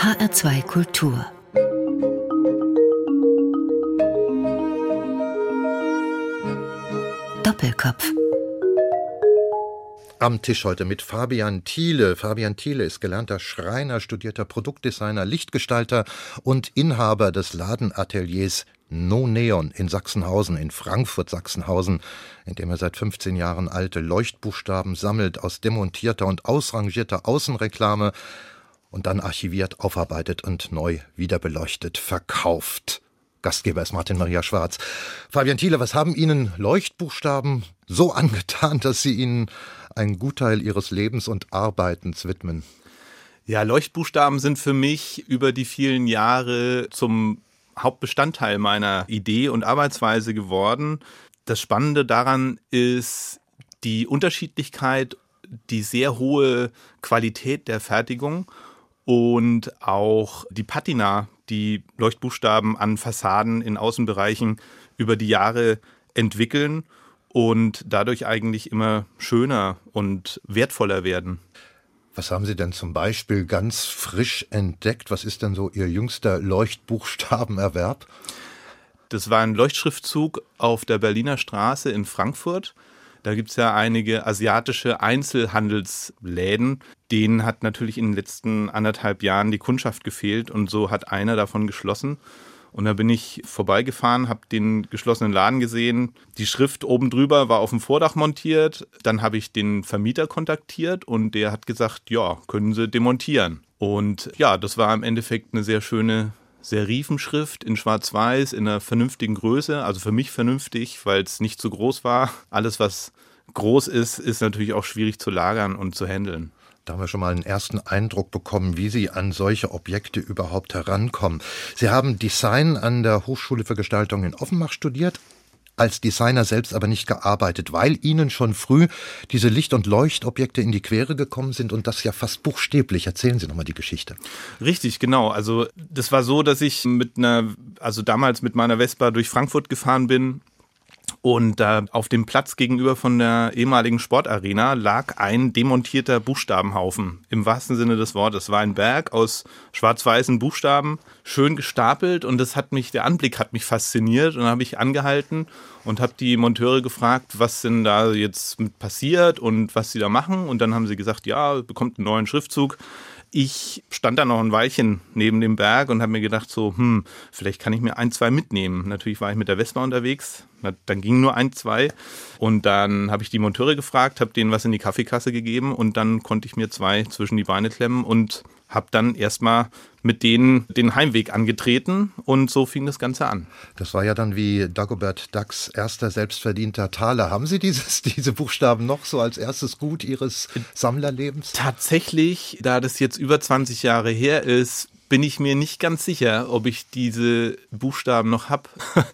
HR2 Kultur. Doppelkopf. Am Tisch heute mit Fabian Thiele. Fabian Thiele ist gelernter Schreiner, studierter Produktdesigner, Lichtgestalter und Inhaber des Ladenateliers No Neon in Sachsenhausen, in Frankfurt Sachsenhausen, in dem er seit 15 Jahren alte Leuchtbuchstaben sammelt aus demontierter und ausrangierter Außenreklame und dann archiviert, aufarbeitet und neu wiederbeleuchtet verkauft. Gastgeber ist Martin Maria Schwarz. Fabian Thiele, was haben Ihnen Leuchtbuchstaben so angetan, dass Sie ihnen einen Gutteil Ihres Lebens und Arbeitens widmen? Ja, Leuchtbuchstaben sind für mich über die vielen Jahre zum Hauptbestandteil meiner Idee und Arbeitsweise geworden. Das Spannende daran ist die Unterschiedlichkeit, die sehr hohe Qualität der Fertigung und auch die Patina, die Leuchtbuchstaben an Fassaden in Außenbereichen über die Jahre entwickeln und dadurch eigentlich immer schöner und wertvoller werden. Was haben Sie denn zum Beispiel ganz frisch entdeckt? Was ist denn so Ihr jüngster Leuchtbuchstabenerwerb? Das war ein Leuchtschriftzug auf der Berliner Straße in Frankfurt. Da gibt es ja einige asiatische Einzelhandelsläden. Denen hat natürlich in den letzten anderthalb Jahren die Kundschaft gefehlt und so hat einer davon geschlossen. Und da bin ich vorbeigefahren, habe den geschlossenen Laden gesehen. Die Schrift oben drüber war auf dem Vordach montiert. Dann habe ich den Vermieter kontaktiert und der hat gesagt, ja, können Sie demontieren. Und ja, das war im Endeffekt eine sehr schöne Serifenschrift in Schwarz-Weiß in einer vernünftigen Größe. Also für mich vernünftig, weil es nicht zu groß war. Alles, was groß ist, ist natürlich auch schwierig zu lagern und zu handeln. Da haben wir schon mal einen ersten Eindruck bekommen, wie Sie an solche Objekte überhaupt herankommen. Sie haben Design an der Hochschule für Gestaltung in Offenbach studiert, als Designer selbst aber nicht gearbeitet, weil Ihnen schon früh diese Licht- und Leuchtobjekte in die Quere gekommen sind und das ja fast buchstäblich. Erzählen Sie nochmal die Geschichte. Richtig, genau. Also das war so, dass ich mit einer, also damals mit meiner Vespa durch Frankfurt gefahren bin und da auf dem Platz gegenüber von der ehemaligen Sportarena lag ein demontierter Buchstabenhaufen. Im wahrsten Sinne des Wortes. Es war ein Berg aus schwarz-weißen Buchstaben, schön gestapelt und das hat mich, der Anblick hat mich fasziniert und habe ich angehalten und habe die Monteure gefragt, was denn da jetzt passiert und was sie da machen. Und dann haben sie gesagt, ja, bekommt einen neuen Schriftzug. Ich stand da noch ein Weilchen neben dem Berg und habe mir gedacht, so, hm, vielleicht kann ich mir ein, zwei mitnehmen. Natürlich war ich mit der Vespa unterwegs, dann ging nur ein, zwei. Und dann habe ich die Monteure gefragt, habe denen was in die Kaffeekasse gegeben und dann konnte ich mir zwei zwischen die Beine klemmen und habe dann erstmal mit denen den Heimweg angetreten und so fing das Ganze an. Das war ja dann wie Dagobert Ducks erster selbstverdienter Taler. Haben Sie dieses, diese Buchstaben noch so als erstes Gut Ihres Sammlerlebens? Tatsächlich, da das jetzt über 20 Jahre her ist, bin ich mir nicht ganz sicher, ob ich diese Buchstaben noch habe.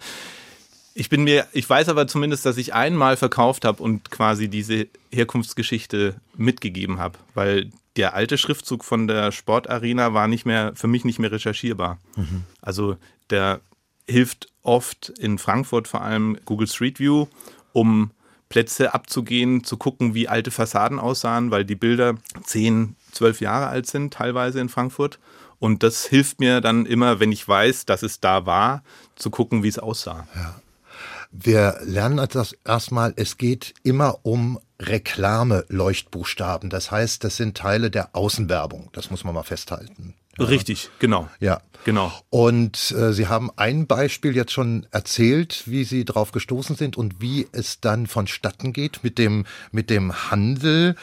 Ich bin mir, ich weiß aber zumindest, dass ich einmal verkauft habe und quasi diese Herkunftsgeschichte mitgegeben habe, weil der alte Schriftzug von der Sportarena war nicht mehr, für mich nicht mehr recherchierbar. Mhm. Also der hilft oft in Frankfurt vor allem Google Street View, um Plätze abzugehen, zu gucken, wie alte Fassaden aussahen, weil die Bilder zehn, zwölf Jahre alt sind, teilweise in Frankfurt. Und das hilft mir dann immer, wenn ich weiß, dass es da war, zu gucken, wie es aussah. Ja. Wir lernen das erstmal, es geht immer um Reklame-Leuchtbuchstaben. Das heißt, das sind Teile der Außenwerbung. Das muss man mal festhalten. Ja. Richtig, genau. Ja. Genau. Und äh, Sie haben ein Beispiel jetzt schon erzählt, wie Sie drauf gestoßen sind und wie es dann vonstatten geht mit dem, mit dem Handel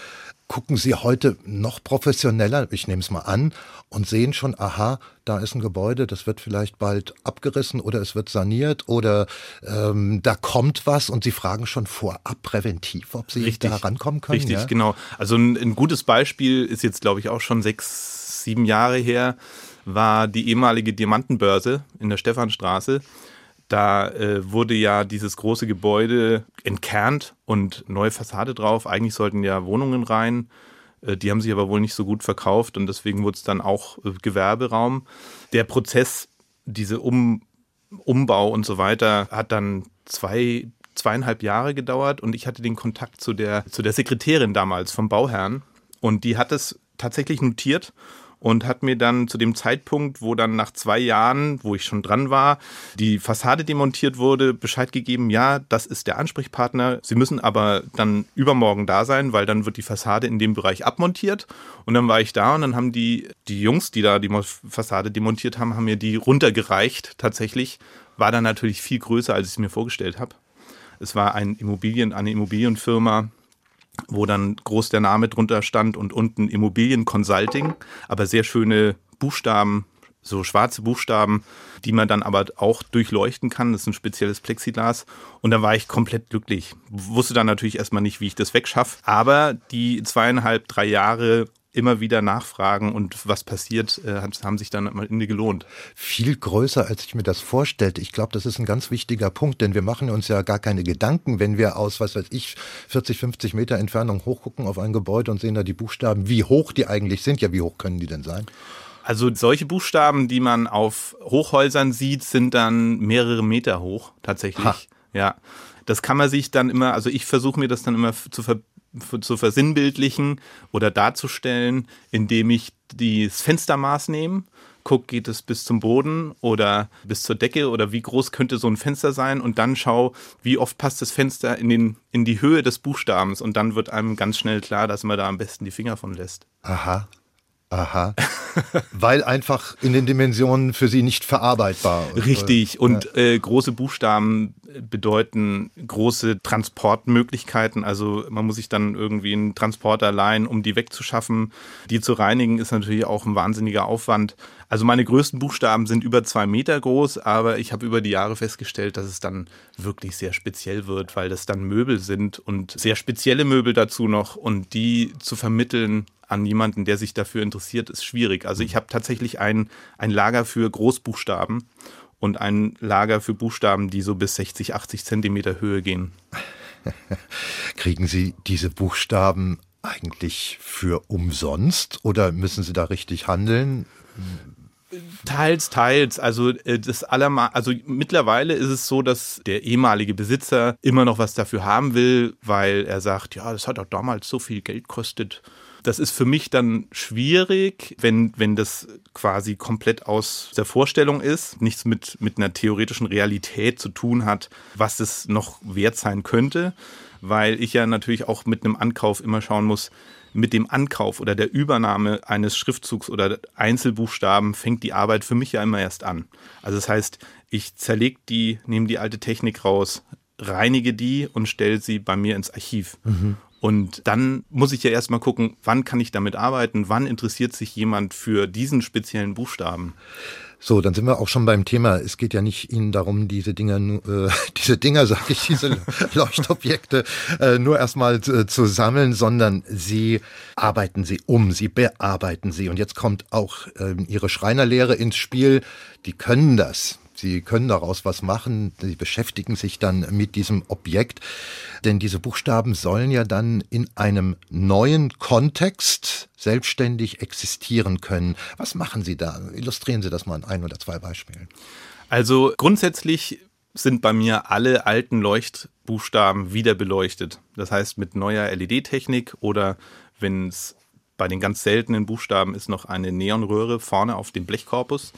gucken Sie heute noch professioneller, ich nehme es mal an, und sehen schon, aha, da ist ein Gebäude, das wird vielleicht bald abgerissen oder es wird saniert oder ähm, da kommt was und Sie fragen schon vorab präventiv, ob Sie Richtig. da rankommen können. Richtig, ja? genau. Also ein, ein gutes Beispiel ist jetzt, glaube ich, auch schon sechs, sieben Jahre her, war die ehemalige Diamantenbörse in der Stephanstraße. Da äh, wurde ja dieses große Gebäude entkernt und neue Fassade drauf. Eigentlich sollten ja Wohnungen rein. Äh, die haben sich aber wohl nicht so gut verkauft und deswegen wurde es dann auch äh, Gewerberaum. Der Prozess, diese um Umbau und so weiter, hat dann zwei, zweieinhalb Jahre gedauert und ich hatte den Kontakt zu der, zu der Sekretärin damals vom Bauherrn und die hat es tatsächlich notiert und hat mir dann zu dem Zeitpunkt, wo dann nach zwei Jahren, wo ich schon dran war, die Fassade demontiert wurde, Bescheid gegeben, ja, das ist der Ansprechpartner. Sie müssen aber dann übermorgen da sein, weil dann wird die Fassade in dem Bereich abmontiert. Und dann war ich da und dann haben die, die Jungs, die da die Fassade demontiert haben, haben mir die runtergereicht tatsächlich. War dann natürlich viel größer, als ich es mir vorgestellt habe. Es war ein Immobilien, eine Immobilienfirma, wo dann groß der Name drunter stand und unten Immobilien Consulting, aber sehr schöne Buchstaben, so schwarze Buchstaben, die man dann aber auch durchleuchten kann. Das ist ein spezielles Plexiglas. Und da war ich komplett glücklich. Wusste dann natürlich erstmal nicht, wie ich das wegschaffe. Aber die zweieinhalb, drei Jahre immer wieder nachfragen und was passiert, äh, haben sich dann am Ende gelohnt. Viel größer, als ich mir das vorstellte. Ich glaube, das ist ein ganz wichtiger Punkt, denn wir machen uns ja gar keine Gedanken, wenn wir aus, was weiß ich, 40, 50 Meter Entfernung hochgucken auf ein Gebäude und sehen da die Buchstaben, wie hoch die eigentlich sind. Ja, wie hoch können die denn sein? Also solche Buchstaben, die man auf Hochhäusern sieht, sind dann mehrere Meter hoch tatsächlich. Ha. Ja. Das kann man sich dann immer, also ich versuche mir das dann immer zu ver zu versinnbildlichen oder darzustellen, indem ich das Fenstermaß nehme, gucke, geht es bis zum Boden oder bis zur Decke oder wie groß könnte so ein Fenster sein und dann schaue, wie oft passt das Fenster in, den, in die Höhe des Buchstabens und dann wird einem ganz schnell klar, dass man da am besten die Finger von lässt. Aha. Aha. Weil einfach in den Dimensionen für sie nicht verarbeitbar. Richtig. Und ja. äh, große Buchstaben bedeuten große Transportmöglichkeiten. Also man muss sich dann irgendwie einen Transporter leihen, um die wegzuschaffen. Die zu reinigen ist natürlich auch ein wahnsinniger Aufwand. Also meine größten Buchstaben sind über zwei Meter groß, aber ich habe über die Jahre festgestellt, dass es dann wirklich sehr speziell wird, weil das dann Möbel sind und sehr spezielle Möbel dazu noch und die zu vermitteln an jemanden, der sich dafür interessiert, ist schwierig. Also ich habe tatsächlich ein, ein Lager für Großbuchstaben und ein Lager für Buchstaben, die so bis 60, 80 Zentimeter Höhe gehen. Kriegen Sie diese Buchstaben eigentlich für umsonst oder müssen Sie da richtig handeln? Teils, teils. Also äh, das allermal, also mittlerweile ist es so, dass der ehemalige Besitzer immer noch was dafür haben will, weil er sagt, ja, das hat auch damals so viel Geld kostet. Das ist für mich dann schwierig, wenn, wenn das quasi komplett aus der Vorstellung ist, nichts mit, mit einer theoretischen Realität zu tun hat, was es noch wert sein könnte, weil ich ja natürlich auch mit einem Ankauf immer schauen muss, mit dem Ankauf oder der Übernahme eines Schriftzugs oder Einzelbuchstaben fängt die Arbeit für mich ja immer erst an. Also das heißt, ich zerlege die, nehme die alte Technik raus, reinige die und stelle sie bei mir ins Archiv. Mhm. Und dann muss ich ja erstmal gucken, wann kann ich damit arbeiten, wann interessiert sich jemand für diesen speziellen Buchstaben. So, dann sind wir auch schon beim Thema. Es geht ja nicht Ihnen darum, diese Dinger, äh, diese Dinger, sage ich, diese Leuchtobjekte äh, nur erstmal zu, zu, sammeln, sondern Sie arbeiten sie um, Sie bearbeiten sie. Und jetzt kommt auch äh, Ihre Schreinerlehre ins Spiel. Die können das. Sie können daraus was machen. Sie beschäftigen sich dann mit diesem Objekt. Denn diese Buchstaben sollen ja dann in einem neuen Kontext selbstständig existieren können. Was machen Sie da? Illustrieren Sie das mal in ein oder zwei Beispielen. Also grundsätzlich sind bei mir alle alten Leuchtbuchstaben wieder beleuchtet. Das heißt mit neuer LED-Technik oder wenn es bei den ganz seltenen Buchstaben ist noch eine Neonröhre vorne auf dem Blechkorpus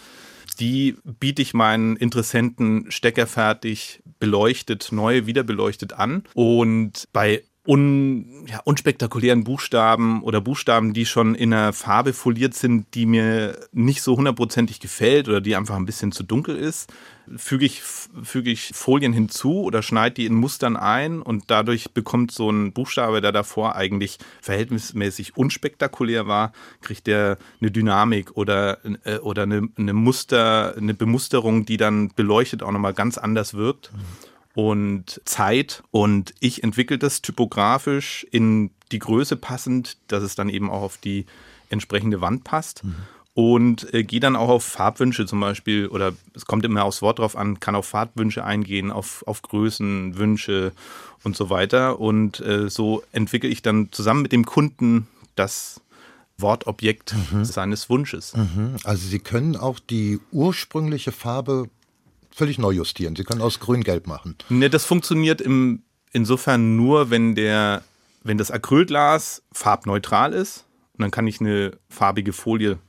die biete ich meinen Interessenten steckerfertig beleuchtet, neu wieder beleuchtet an. Und bei un, ja, unspektakulären Buchstaben oder Buchstaben, die schon in einer Farbe foliert sind, die mir nicht so hundertprozentig gefällt oder die einfach ein bisschen zu dunkel ist, füge ich, füge ich Folien hinzu oder schneide die in Mustern ein und dadurch bekommt so ein Buchstabe, der davor eigentlich verhältnismäßig unspektakulär war, kriegt der eine Dynamik oder, äh, oder eine, eine Muster, eine Bemusterung, die dann beleuchtet auch nochmal ganz anders wirkt. Mhm und Zeit. Und ich entwickle das typografisch in die Größe passend, dass es dann eben auch auf die entsprechende Wand passt. Mhm. Und äh, gehe dann auch auf Farbwünsche zum Beispiel, oder es kommt immer aufs Wort drauf an, kann auf Farbwünsche eingehen, auf, auf Größen, Wünsche und so weiter. Und äh, so entwickle ich dann zusammen mit dem Kunden das Wortobjekt mhm. seines Wunsches. Mhm. Also Sie können auch die ursprüngliche Farbe völlig neu justieren. Sie können aus grün-gelb machen. Ne, das funktioniert im, insofern nur, wenn der, wenn das Acrylglas farbneutral ist. Und dann kann ich eine farbige Folie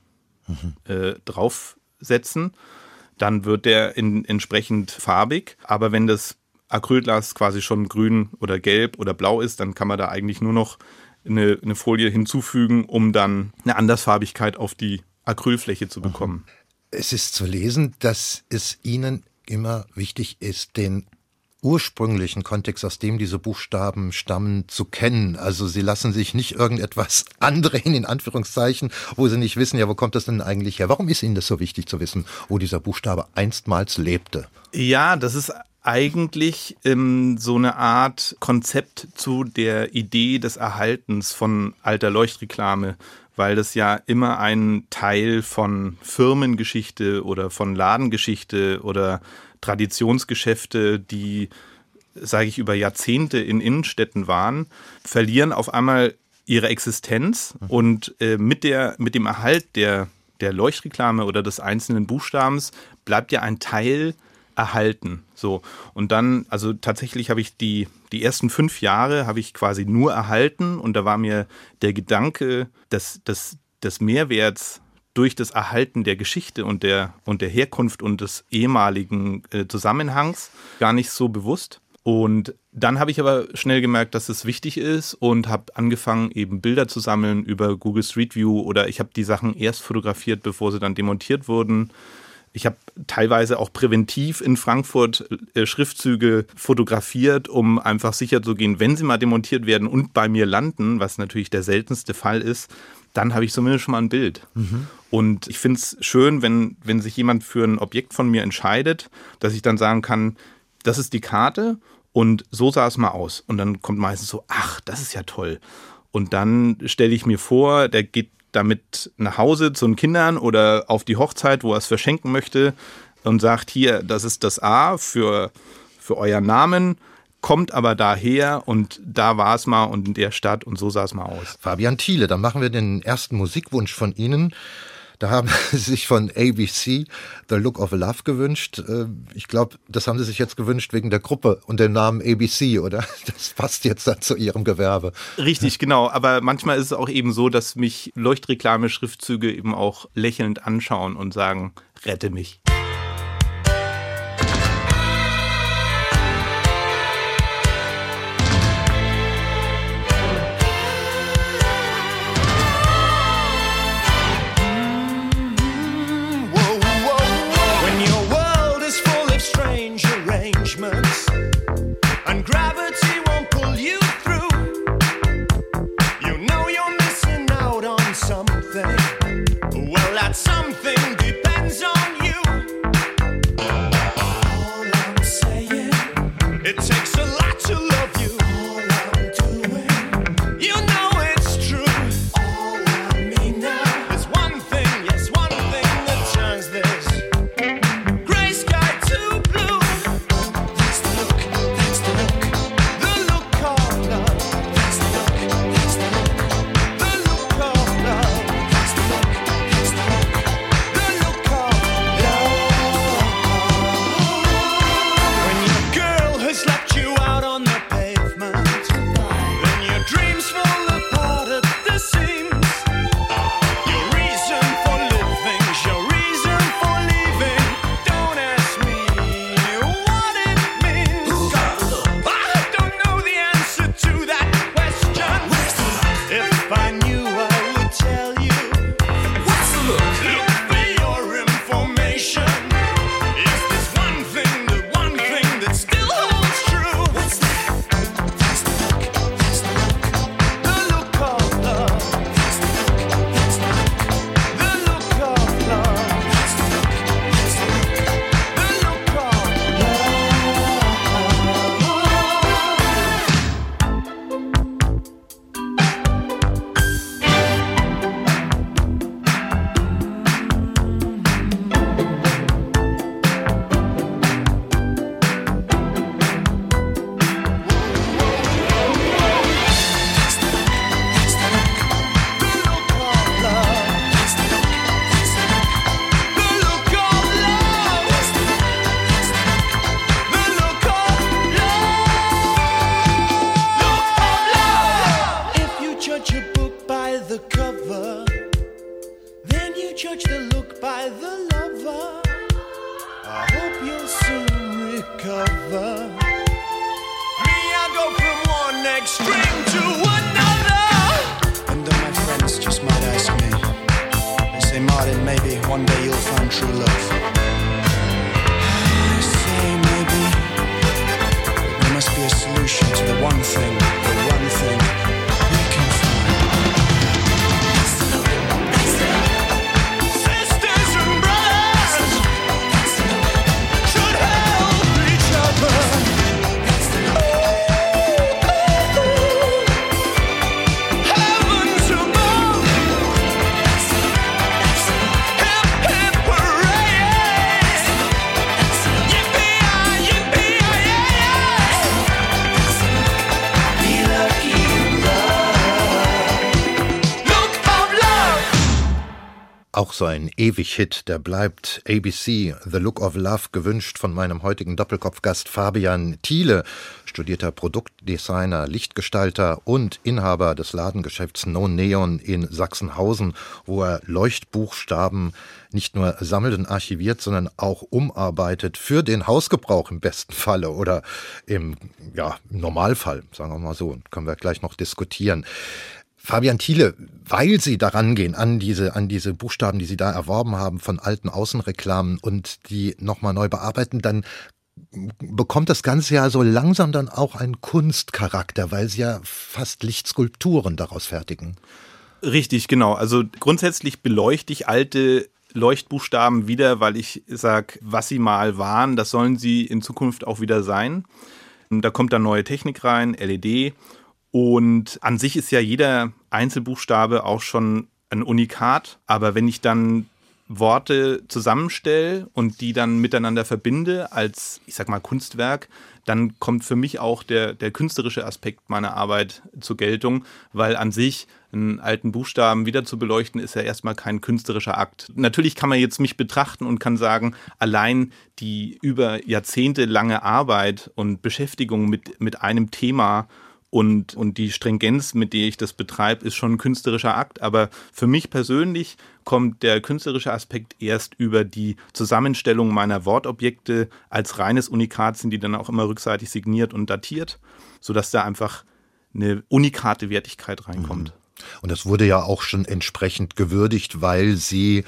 mhm. äh, draufsetzen. Dann wird der in, entsprechend farbig. Aber wenn das Acrylglas quasi schon grün oder gelb oder blau ist, dann kann man da eigentlich nur noch eine, eine Folie hinzufügen, um dann eine Andersfarbigkeit auf die Acrylfläche zu bekommen. Es ist zu lesen, dass es Ihnen immer wichtig ist, den ursprünglichen Kontext, aus dem diese Buchstaben stammen, zu kennen. Also sie lassen sich nicht irgendetwas andrehen, in Anführungszeichen, wo sie nicht wissen, ja, wo kommt das denn eigentlich her? Warum ist Ihnen das so wichtig zu wissen, wo dieser Buchstabe einstmals lebte? Ja, das ist eigentlich ähm, so eine Art Konzept zu der Idee des Erhaltens von alter Leuchtreklame, weil das ja immer ein Teil von Firmengeschichte oder von Ladengeschichte oder Traditionsgeschäfte, die, sage ich, über Jahrzehnte in Innenstädten waren, verlieren auf einmal ihre Existenz und äh, mit, der, mit dem Erhalt der, der Leuchtreklame oder des einzelnen Buchstabens bleibt ja ein Teil erhalten. So. Und dann, also tatsächlich habe ich die, die ersten fünf Jahre habe ich quasi nur erhalten und da war mir der Gedanke des, des, des Mehrwerts durch das Erhalten der Geschichte und der, und der Herkunft und des ehemaligen äh, Zusammenhangs gar nicht so bewusst. Und dann habe ich aber schnell gemerkt, dass es wichtig ist und habe angefangen, eben Bilder zu sammeln über Google Street View oder ich habe die Sachen erst fotografiert, bevor sie dann demontiert wurden. Ich habe teilweise auch präventiv in Frankfurt äh, Schriftzüge fotografiert, um einfach sicher zu gehen, wenn sie mal demontiert werden und bei mir landen, was natürlich der seltenste Fall ist, dann habe ich zumindest schon mal ein Bild. Mhm. Und ich finde es schön, wenn, wenn sich jemand für ein Objekt von mir entscheidet, dass ich dann sagen kann, das ist die Karte und so sah es mal aus. Und dann kommt meistens so, ach, das ist ja toll. Und dann stelle ich mir vor, der geht damit nach Hause zu den Kindern oder auf die Hochzeit, wo er es verschenken möchte und sagt, hier, das ist das A für, für euren Namen kommt aber daher und da war es mal und in der Stadt und so sah es mal aus. Fabian Thiele, dann machen wir den ersten Musikwunsch von Ihnen. Da haben Sie sich von ABC The Look of Love gewünscht. Äh, ich glaube, das haben Sie sich jetzt gewünscht wegen der Gruppe und dem Namen ABC, oder? Das passt jetzt dann zu Ihrem Gewerbe. Richtig, genau. Aber manchmal ist es auch eben so, dass mich Leuchtreklame-Schriftzüge eben auch lächelnd anschauen und sagen, rette mich. Auch so ein Ewig-Hit, der bleibt ABC, The Look of Love, gewünscht von meinem heutigen Doppelkopfgast Fabian Thiele, studierter Produktdesigner, Lichtgestalter und Inhaber des Ladengeschäfts No Neon in Sachsenhausen, wo er Leuchtbuchstaben nicht nur sammelt und archiviert, sondern auch umarbeitet für den Hausgebrauch im besten Falle oder im, ja, Normalfall, sagen wir mal so, können wir gleich noch diskutieren. Fabian Thiele, weil Sie daran gehen, an diese, an diese Buchstaben, die Sie da erworben haben von alten Außenreklamen und die nochmal neu bearbeiten, dann bekommt das Ganze ja so langsam dann auch einen Kunstcharakter, weil Sie ja fast Lichtskulpturen daraus fertigen. Richtig, genau. Also grundsätzlich beleuchte ich alte Leuchtbuchstaben wieder, weil ich sage, was sie mal waren, das sollen sie in Zukunft auch wieder sein. Da kommt dann neue Technik rein, LED. Und an sich ist ja jeder Einzelbuchstabe auch schon ein Unikat. Aber wenn ich dann Worte zusammenstelle und die dann miteinander verbinde als, ich sag mal, Kunstwerk, dann kommt für mich auch der, der künstlerische Aspekt meiner Arbeit zur Geltung, weil an sich einen alten Buchstaben wieder zu beleuchten, ist ja erstmal kein künstlerischer Akt. Natürlich kann man jetzt mich betrachten und kann sagen, allein die über Jahrzehnte lange Arbeit und Beschäftigung mit, mit einem Thema und, und die Stringenz, mit der ich das betreibe, ist schon ein künstlerischer Akt. Aber für mich persönlich kommt der künstlerische Aspekt erst über die Zusammenstellung meiner Wortobjekte als reines Unikat, sind die dann auch immer rückseitig signiert und datiert, sodass da einfach eine unikate Wertigkeit reinkommt. Und das wurde ja auch schon entsprechend gewürdigt, weil Sie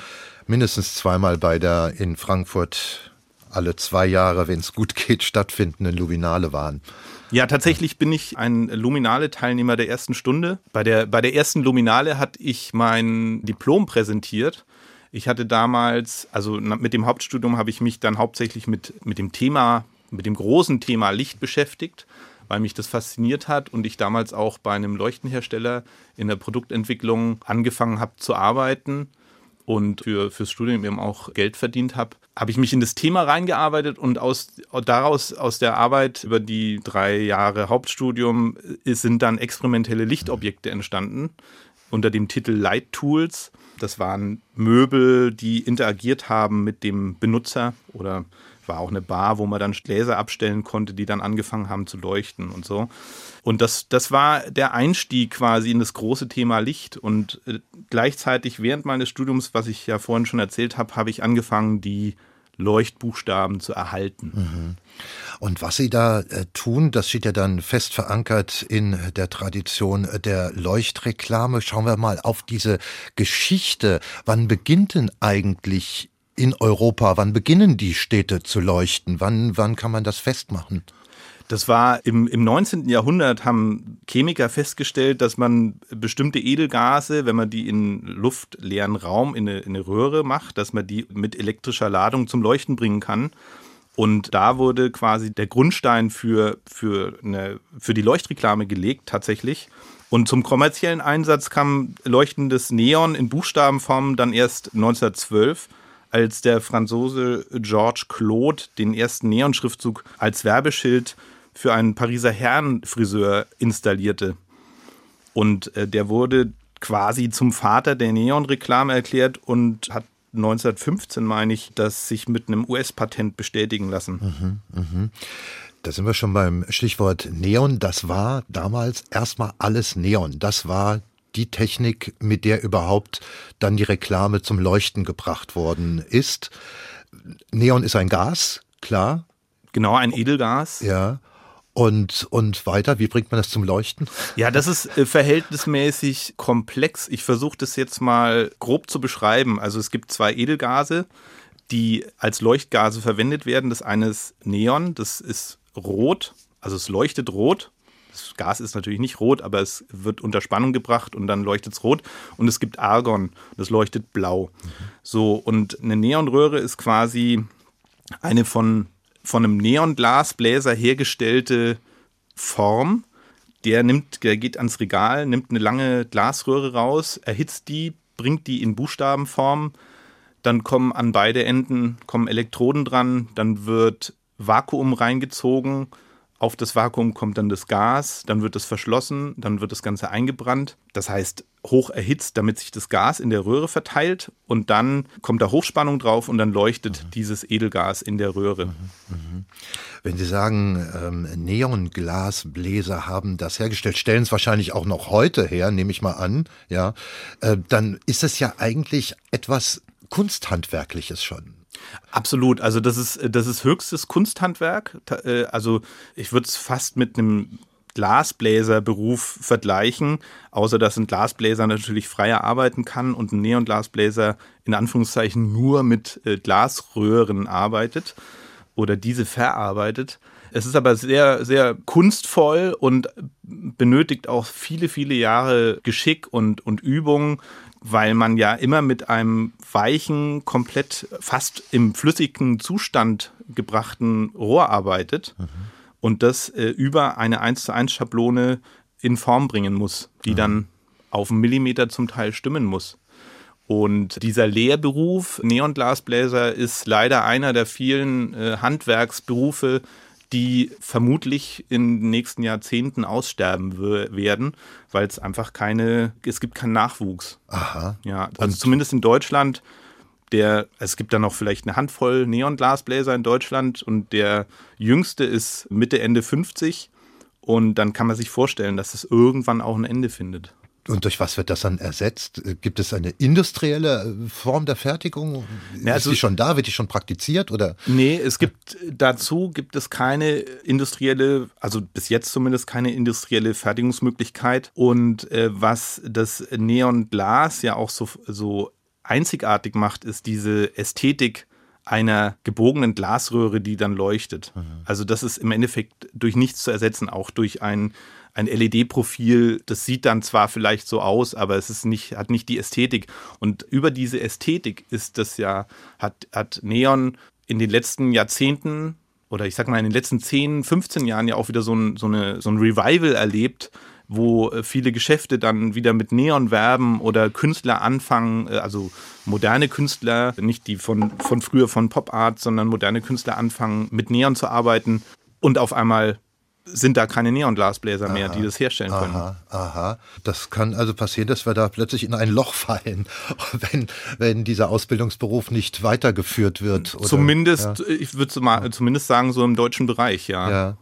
mindestens zweimal bei der in Frankfurt alle zwei Jahre, wenn es gut geht, stattfindenden Luminale waren. Ja, tatsächlich bin ich ein Luminale-Teilnehmer der ersten Stunde. Bei der, bei der ersten Luminale hatte ich mein Diplom präsentiert. Ich hatte damals, also mit dem Hauptstudium habe ich mich dann hauptsächlich mit, mit dem Thema, mit dem großen Thema Licht beschäftigt, weil mich das fasziniert hat und ich damals auch bei einem Leuchtenhersteller in der Produktentwicklung angefangen habe zu arbeiten und für, fürs Studium eben auch Geld verdient habe, habe ich mich in das Thema reingearbeitet und aus, daraus, aus der Arbeit über die drei Jahre Hauptstudium ist, sind dann experimentelle Lichtobjekte entstanden unter dem Titel Light Tools. Das waren Möbel, die interagiert haben mit dem Benutzer oder war auch eine Bar, wo man dann Gläser abstellen konnte, die dann angefangen haben zu leuchten und so. Und das, das war der Einstieg quasi in das große Thema Licht. Und äh, gleichzeitig während meines Studiums, was ich ja vorhin schon erzählt habe, habe ich angefangen, die Leuchtbuchstaben zu erhalten. Und was Sie da äh, tun, das steht ja dann fest verankert in der Tradition der Leuchtreklame. Schauen wir mal auf diese Geschichte. Wann beginnt denn eigentlich in Europa, wann beginnen die Städte zu leuchten? Wann, wann kann man das festmachen? Das war im, im 19. Jahrhundert haben Chemiker festgestellt, dass man bestimmte Edelgase, wenn man die in luftleeren Raum in eine, in eine Röhre macht, dass man die mit elektrischer Ladung zum Leuchten bringen kann. Und da wurde quasi der Grundstein für, für, eine, für die Leuchtreklame gelegt, tatsächlich. Und zum kommerziellen Einsatz kam leuchtendes Neon in Buchstabenform dann erst 1912 als der Franzose Georges Claude den ersten Neonschriftzug als Werbeschild für einen Pariser Herrenfriseur installierte. Und äh, der wurde quasi zum Vater der Neonreklame erklärt und hat 1915, meine ich, das sich mit einem US-Patent bestätigen lassen. Da sind wir schon beim Stichwort Neon. Das war damals erstmal alles Neon. Das war die Technik, mit der überhaupt dann die Reklame zum Leuchten gebracht worden ist. Neon ist ein Gas, klar. Genau, ein Edelgas. Ja. Und, und weiter, wie bringt man das zum Leuchten? Ja, das ist äh, verhältnismäßig komplex. Ich versuche das jetzt mal grob zu beschreiben. Also es gibt zwei Edelgase, die als Leuchtgase verwendet werden. Das eine ist Neon, das ist rot, also es leuchtet rot. Das Gas ist natürlich nicht rot, aber es wird unter Spannung gebracht und dann leuchtet es rot. Und es gibt Argon, das leuchtet blau. So, und eine Neonröhre ist quasi eine von, von einem Neonglasbläser hergestellte Form. Der nimmt, der geht ans Regal, nimmt eine lange Glasröhre raus, erhitzt die, bringt die in Buchstabenform, dann kommen an beide Enden kommen Elektroden dran, dann wird Vakuum reingezogen, auf das Vakuum kommt dann das Gas, dann wird es verschlossen, dann wird das Ganze eingebrannt. Das heißt, hoch erhitzt, damit sich das Gas in der Röhre verteilt und dann kommt da Hochspannung drauf und dann leuchtet mhm. dieses Edelgas in der Röhre. Mhm. Mhm. Wenn Sie sagen, ähm, Neonglasbläser haben das hergestellt, stellen es wahrscheinlich auch noch heute her, nehme ich mal an, ja, äh, dann ist es ja eigentlich etwas Kunsthandwerkliches schon. Absolut, also das ist, das ist höchstes Kunsthandwerk. Äh, also ich würde es fast mit einem Glasbläserberuf vergleichen, außer dass ein Glasbläser natürlich freier arbeiten kann und ein Neonglasbläser in Anführungszeichen nur mit äh, Glasröhren arbeitet oder diese verarbeitet. Es ist aber sehr, sehr kunstvoll und benötigt auch viele, viele Jahre Geschick und, und Übung weil man ja immer mit einem weichen, komplett fast im flüssigen Zustand gebrachten Rohr arbeitet mhm. und das äh, über eine 1 zu 1 Schablone in Form bringen muss, die mhm. dann auf einen Millimeter zum Teil stimmen muss. Und dieser Lehrberuf Neonglasbläser ist leider einer der vielen äh, Handwerksberufe, die vermutlich in den nächsten Jahrzehnten aussterben werden, weil es einfach keine, es gibt keinen Nachwuchs. Aha. Ja, also Und zumindest in Deutschland. Der, es gibt da noch vielleicht eine Handvoll Neonglasbläser in Deutschland und der jüngste ist Mitte, Ende 50. Und dann kann man sich vorstellen, dass es irgendwann auch ein Ende findet. Und durch was wird das dann ersetzt? Gibt es eine industrielle äh, Form der Fertigung? Ja, also, ist die schon da? Wird die schon praktiziert? Oder? Nee, es gibt dazu gibt es keine industrielle, also bis jetzt zumindest keine industrielle Fertigungsmöglichkeit. Und äh, was das Neonglas ja auch so, so einzigartig macht, ist diese Ästhetik einer gebogenen Glasröhre, die dann leuchtet. Mhm. Also das ist im Endeffekt durch nichts zu ersetzen, auch durch ein ein LED-Profil, das sieht dann zwar vielleicht so aus, aber es ist nicht, hat nicht die Ästhetik. Und über diese Ästhetik ist das ja, hat, hat Neon in den letzten Jahrzehnten oder ich sag mal in den letzten 10, 15 Jahren ja auch wieder so ein, so eine, so ein Revival erlebt, wo äh, viele Geschäfte dann wieder mit Neon werben oder Künstler anfangen, äh, also moderne Künstler, nicht die von, von früher von Pop Art, sondern moderne Künstler anfangen, mit Neon zu arbeiten und auf einmal sind da keine Neonglasbläser aha, mehr, die das herstellen können. Aha, aha. Das kann also passieren, dass wir da plötzlich in ein Loch fallen, wenn, wenn dieser Ausbildungsberuf nicht weitergeführt wird. Oder? Zumindest, ja. ich würde mal zumindest sagen, so im deutschen Bereich, ja. ja.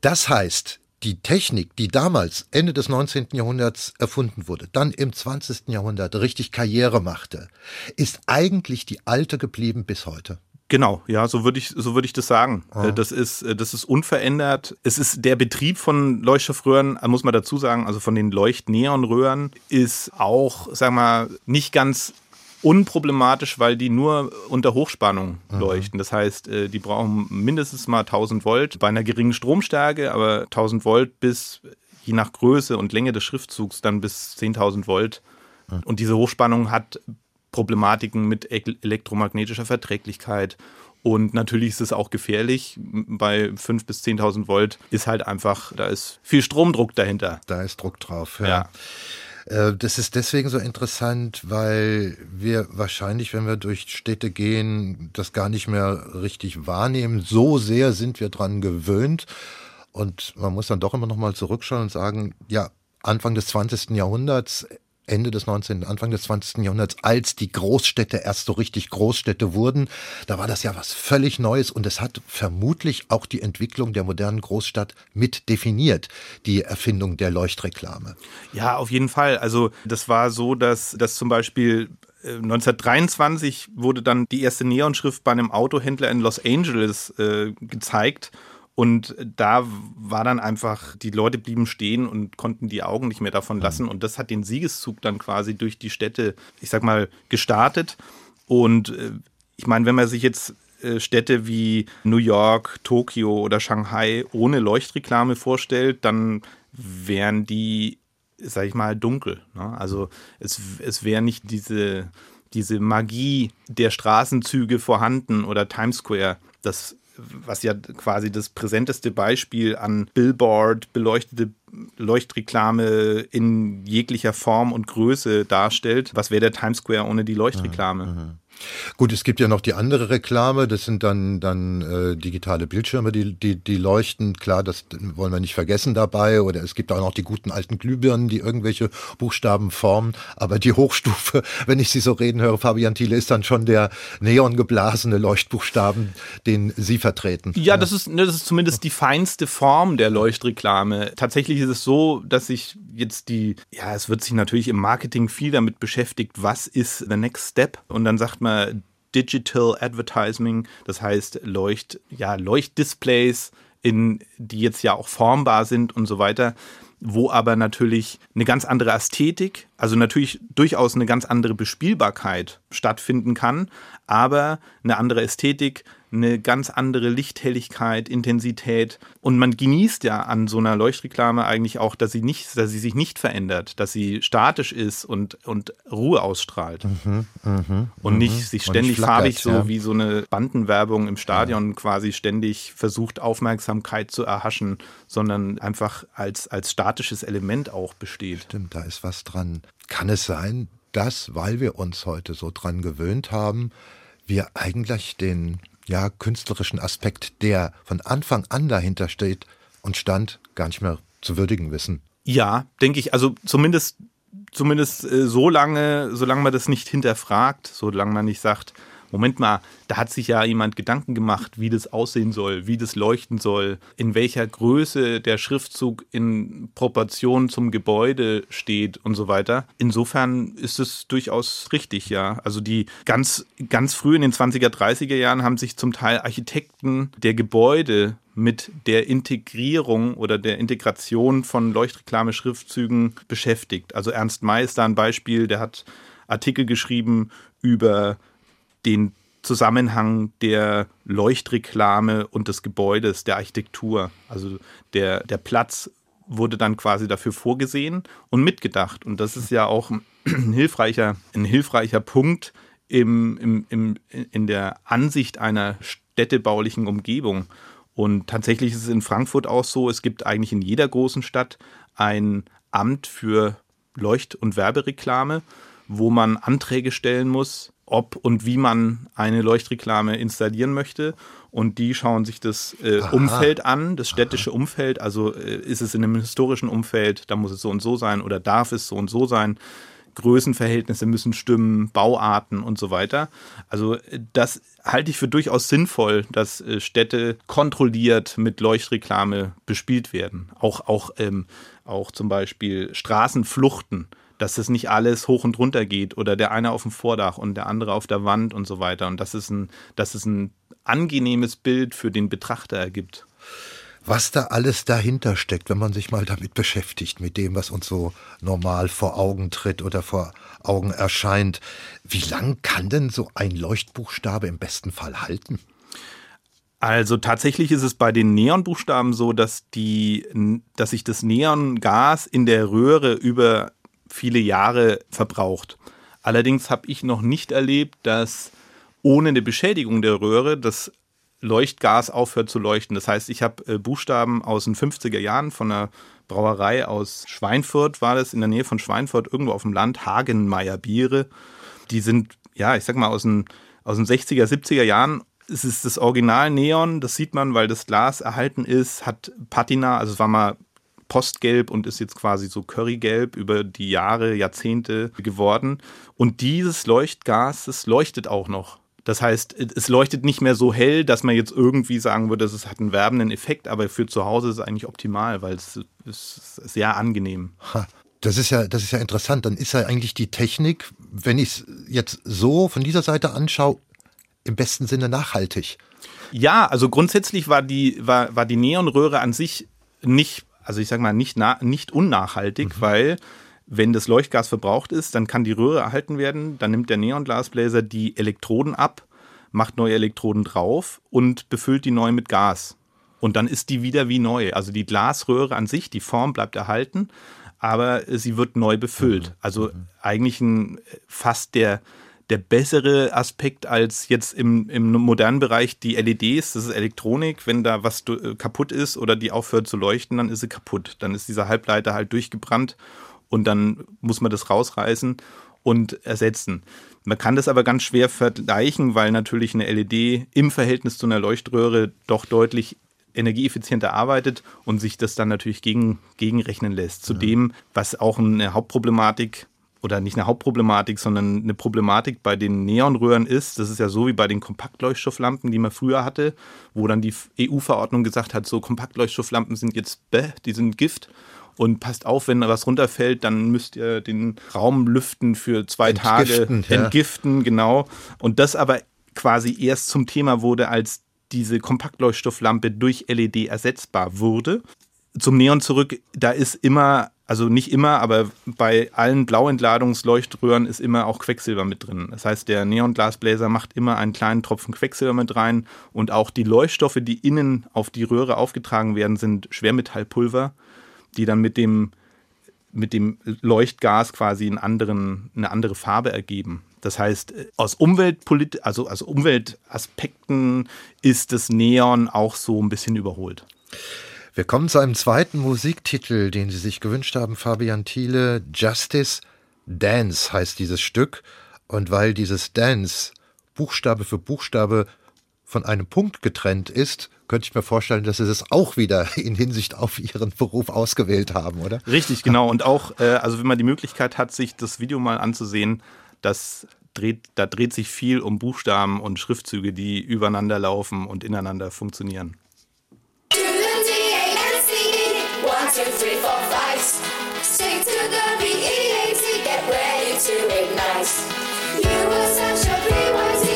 Das heißt, die Technik, die damals Ende des 19. Jahrhunderts erfunden wurde, dann im 20. Jahrhundert richtig Karriere machte, ist eigentlich die alte geblieben bis heute. Genau, ja, so würde ich, so würde ich das sagen. Oh. Das ist, äh, das ist unverändert. Es ist der Betrieb von Leuchtstoffröhren, äh, muss man dazu sagen, also von den Leuchtneonröhren ist auch, sagen wir mal, nicht ganz unproblematisch, weil die nur unter Hochspannung mhm. leuchten. Das heißt, die brauchen mindestens mal 1000 Volt bei einer geringen Stromstärke, aber 1000 Volt bis je nach Größe und Länge des Schriftzugs dann bis 10.000 Volt. Mhm. Und diese Hochspannung hat Problematiken mit elektromagnetischer Verträglichkeit. Und natürlich ist es auch gefährlich. Bei 5.000 bis 10.000 Volt ist halt einfach, da ist viel Stromdruck dahinter. Da ist Druck drauf, ja. ja. Äh, das ist deswegen so interessant, weil wir wahrscheinlich, wenn wir durch Städte gehen, das gar nicht mehr richtig wahrnehmen. So sehr sind wir dran gewöhnt. Und man muss dann doch immer noch mal zurückschauen und sagen, ja, Anfang des 20. Jahrhunderts Ende des 19., Anfang des 20. Jahrhunderts, als die Großstädte erst so richtig Großstädte wurden. Da war das ja was völlig Neues und es hat vermutlich auch die Entwicklung der modernen Großstadt mit definiert, die Erfindung der Leuchtreklame. Ja, auf jeden Fall. Also das war so, dass, dass zum Beispiel 1923 äh, wurde dann die erste Neonschrift bei einem Autohändler in Los Angeles äh, gezeigt. Und da war dann einfach, die Leute blieben stehen und konnten die Augen nicht mehr davon lassen. Und das hat den Siegeszug dann quasi durch die Städte, ich sag mal, gestartet. Und äh, ich meine, wenn man sich jetzt äh, Städte wie New York, Tokio oder Shanghai ohne Leuchtreklame vorstellt, dann wären die sag ich mal, dunkel. Ne? Also es, es wäre nicht diese, diese Magie der Straßenzüge vorhanden oder Times Square, das was ja quasi das präsenteste Beispiel an Billboard, beleuchtete Leuchtreklame in jeglicher Form und Größe darstellt. Was wäre der Times Square ohne die Leuchtreklame? Gut, es gibt ja noch die andere Reklame, das sind dann, dann äh, digitale Bildschirme, die, die, die leuchten. Klar, das wollen wir nicht vergessen dabei. Oder es gibt auch noch die guten alten Glühbirnen, die irgendwelche Buchstaben formen. Aber die Hochstufe, wenn ich Sie so reden höre, Fabian Thiele, ist dann schon der neongeblasene Leuchtbuchstaben, den Sie vertreten. Ja, das ist, ne, das ist zumindest die feinste Form der Leuchtreklame. Tatsächlich ist es so, dass sich jetzt die, ja, es wird sich natürlich im Marketing viel damit beschäftigt, was ist the next step? Und dann sagt man Digital Advertising, das heißt Leucht, ja, Leuchtdisplays, in, die jetzt ja auch formbar sind und so weiter wo aber natürlich eine ganz andere Ästhetik, also natürlich durchaus eine ganz andere Bespielbarkeit stattfinden kann, aber eine andere Ästhetik, eine ganz andere Lichthelligkeit, Intensität. Und man genießt ja an so einer Leuchtreklame eigentlich auch, dass sie nicht, dass sie sich nicht verändert, dass sie statisch ist und, und Ruhe ausstrahlt. Mhm, mh, und nicht mh. sich ständig flackert, farbig, so ja. wie so eine Bandenwerbung im Stadion ja. quasi ständig versucht, Aufmerksamkeit zu erhaschen, sondern einfach als, als statisches Element auch besteht. Stimmt, da ist was dran. Kann es sein, dass, weil wir uns heute so dran gewöhnt haben, wir eigentlich den ja, künstlerischen Aspekt, der von Anfang an dahinter steht und stand, gar nicht mehr zu würdigen wissen. Ja, denke ich. Also zumindest, zumindest äh, so lange, solange man das nicht hinterfragt, solange man nicht sagt, Moment mal, da hat sich ja jemand Gedanken gemacht, wie das aussehen soll, wie das leuchten soll, in welcher Größe der Schriftzug in Proportion zum Gebäude steht und so weiter. Insofern ist es durchaus richtig, ja. Also die ganz, ganz früh in den 20er, 30er Jahren haben sich zum Teil Architekten der Gebäude mit der Integrierung oder der Integration von Leuchtreklame-Schriftzügen beschäftigt. Also Ernst May ist da ein Beispiel, der hat Artikel geschrieben über den Zusammenhang der Leuchtreklame und des Gebäudes, der Architektur. Also der, der Platz wurde dann quasi dafür vorgesehen und mitgedacht. Und das ist ja auch ein hilfreicher, ein hilfreicher Punkt im, im, im, in der Ansicht einer städtebaulichen Umgebung. Und tatsächlich ist es in Frankfurt auch so, es gibt eigentlich in jeder großen Stadt ein Amt für Leucht- und Werbereklame, wo man Anträge stellen muss, ob und wie man eine Leuchtreklame installieren möchte. Und die schauen sich das äh, Umfeld an, das städtische Aha. Umfeld. Also äh, ist es in einem historischen Umfeld, da muss es so und so sein oder darf es so und so sein. Größenverhältnisse müssen stimmen, Bauarten und so weiter. Also äh, das halte ich für durchaus sinnvoll, dass äh, Städte kontrolliert mit Leuchtreklame bespielt werden. Auch, auch, ähm, auch zum Beispiel Straßenfluchten dass es nicht alles hoch und runter geht oder der eine auf dem Vordach und der andere auf der Wand und so weiter. Und dass es ein, dass es ein angenehmes Bild für den Betrachter ergibt. Was da alles dahinter steckt, wenn man sich mal damit beschäftigt, mit dem, was uns so normal vor Augen tritt oder vor Augen erscheint. Wie lang kann denn so ein Leuchtbuchstabe im besten Fall halten? Also tatsächlich ist es bei den Neonbuchstaben so, dass die, dass sich das Neongas in der Röhre über viele Jahre verbraucht. Allerdings habe ich noch nicht erlebt, dass ohne eine Beschädigung der Röhre das Leuchtgas aufhört zu leuchten. Das heißt, ich habe äh, Buchstaben aus den 50er Jahren von einer Brauerei aus Schweinfurt, war das in der Nähe von Schweinfurt, irgendwo auf dem Land, Hagenmeier Biere. Die sind, ja, ich sag mal, aus den, aus den 60er, 70er Jahren. Es ist das Original Neon, das sieht man, weil das Glas erhalten ist, hat Patina, also es war mal Postgelb und ist jetzt quasi so Currygelb über die Jahre, Jahrzehnte geworden. Und dieses Leuchtgas, das leuchtet auch noch. Das heißt, es leuchtet nicht mehr so hell, dass man jetzt irgendwie sagen würde, es hat einen werbenden Effekt, aber für zu Hause ist es eigentlich optimal, weil es ist sehr angenehm. Ha. Das ist ja, das ist ja interessant. Dann ist ja eigentlich die Technik, wenn ich es jetzt so von dieser Seite anschaue, im besten Sinne nachhaltig. Ja, also grundsätzlich war die, war, war die Neonröhre an sich nicht, also ich sag mal, nicht, nicht unnachhaltig, mhm. weil wenn das Leuchtgas verbraucht ist, dann kann die Röhre erhalten werden, dann nimmt der Neonglasbläser die Elektroden ab, macht neue Elektroden drauf und befüllt die neu mit Gas. Und dann ist die wieder wie neu. Also die Glasröhre an sich, die Form bleibt erhalten, aber sie wird neu befüllt. Mhm. Also mhm. eigentlich ein, fast der, der bessere Aspekt als jetzt im, im modernen Bereich die LEDs, das ist Elektronik. Wenn da was äh, kaputt ist oder die aufhört zu leuchten, dann ist sie kaputt. Dann ist dieser Halbleiter halt durchgebrannt und dann muss man das rausreißen und ersetzen. Man kann das aber ganz schwer vergleichen, weil natürlich eine LED im Verhältnis zu einer Leuchtröhre doch deutlich energieeffizienter arbeitet und sich das dann natürlich gegen, gegenrechnen lässt. Zudem, was auch eine Hauptproblematik oder nicht eine Hauptproblematik, sondern eine Problematik bei den Neonröhren ist, das ist ja so wie bei den Kompaktleuchtstofflampen, die man früher hatte, wo dann die EU-Verordnung gesagt hat, so Kompaktleuchtstofflampen sind jetzt bäh, die sind Gift und passt auf, wenn was runterfällt, dann müsst ihr den Raum lüften für zwei entgiften, Tage, ja. entgiften, genau. Und das aber quasi erst zum Thema wurde, als diese Kompaktleuchtstofflampe durch LED ersetzbar wurde. Zum Neon zurück, da ist immer also nicht immer, aber bei allen Blauentladungsleuchtröhren ist immer auch Quecksilber mit drin. Das heißt, der Neonglasbläser macht immer einen kleinen Tropfen Quecksilber mit rein und auch die Leuchtstoffe, die innen auf die Röhre aufgetragen werden, sind Schwermetallpulver, die dann mit dem, mit dem Leuchtgas quasi einen anderen, eine andere Farbe ergeben. Das heißt, aus Umweltpolit also, also Umweltaspekten ist das Neon auch so ein bisschen überholt. Wir kommen zu einem zweiten Musiktitel, den Sie sich gewünscht haben, Fabian Thiele. Justice Dance heißt dieses Stück. Und weil dieses Dance Buchstabe für Buchstabe von einem Punkt getrennt ist, könnte ich mir vorstellen, dass Sie es auch wieder in Hinsicht auf Ihren Beruf ausgewählt haben, oder? Richtig, genau. Und auch, äh, also wenn man die Möglichkeit hat, sich das Video mal anzusehen, das dreht, da dreht sich viel um Buchstaben und Schriftzüge, die übereinander laufen und ineinander funktionieren. Three, four, five. Stick to the B-E-A-T, get ready to ignite. You were such a BYZ,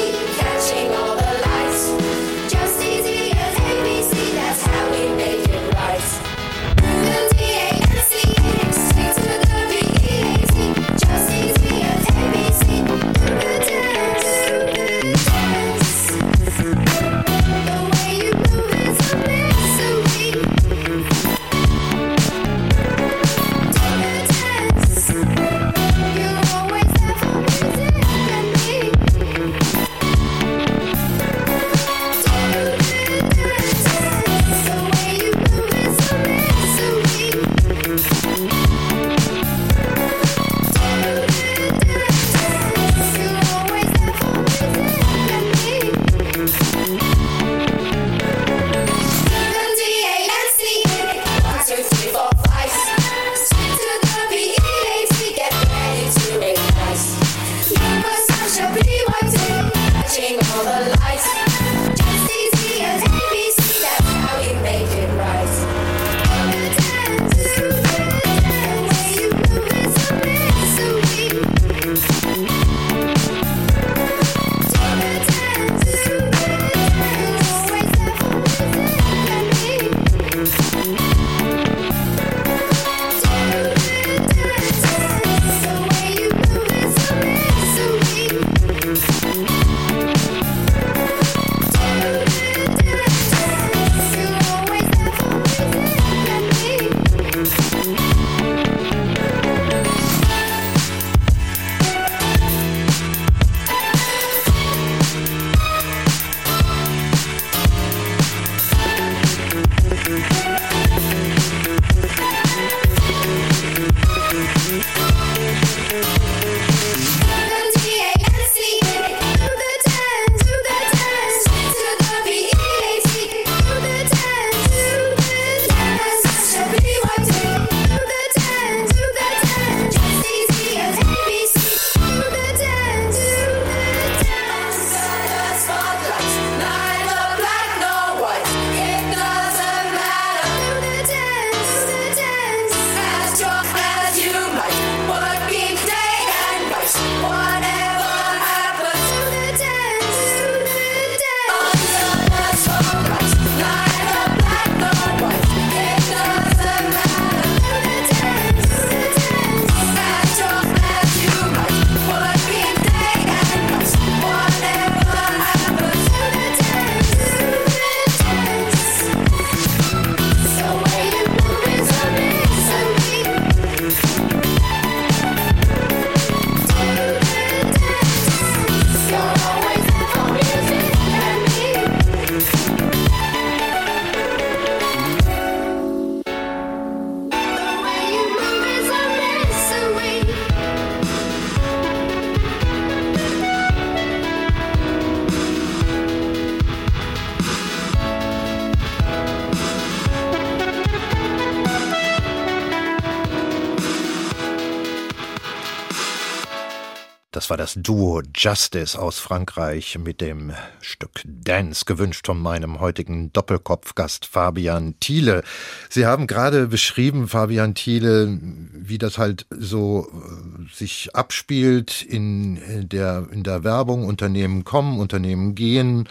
war das Duo Justice aus Frankreich mit dem Stück Dance, gewünscht von meinem heutigen Doppelkopfgast Fabian Thiele. Sie haben gerade beschrieben, Fabian Thiele, wie das halt so äh, sich abspielt in der, in der Werbung. Unternehmen kommen, Unternehmen gehen.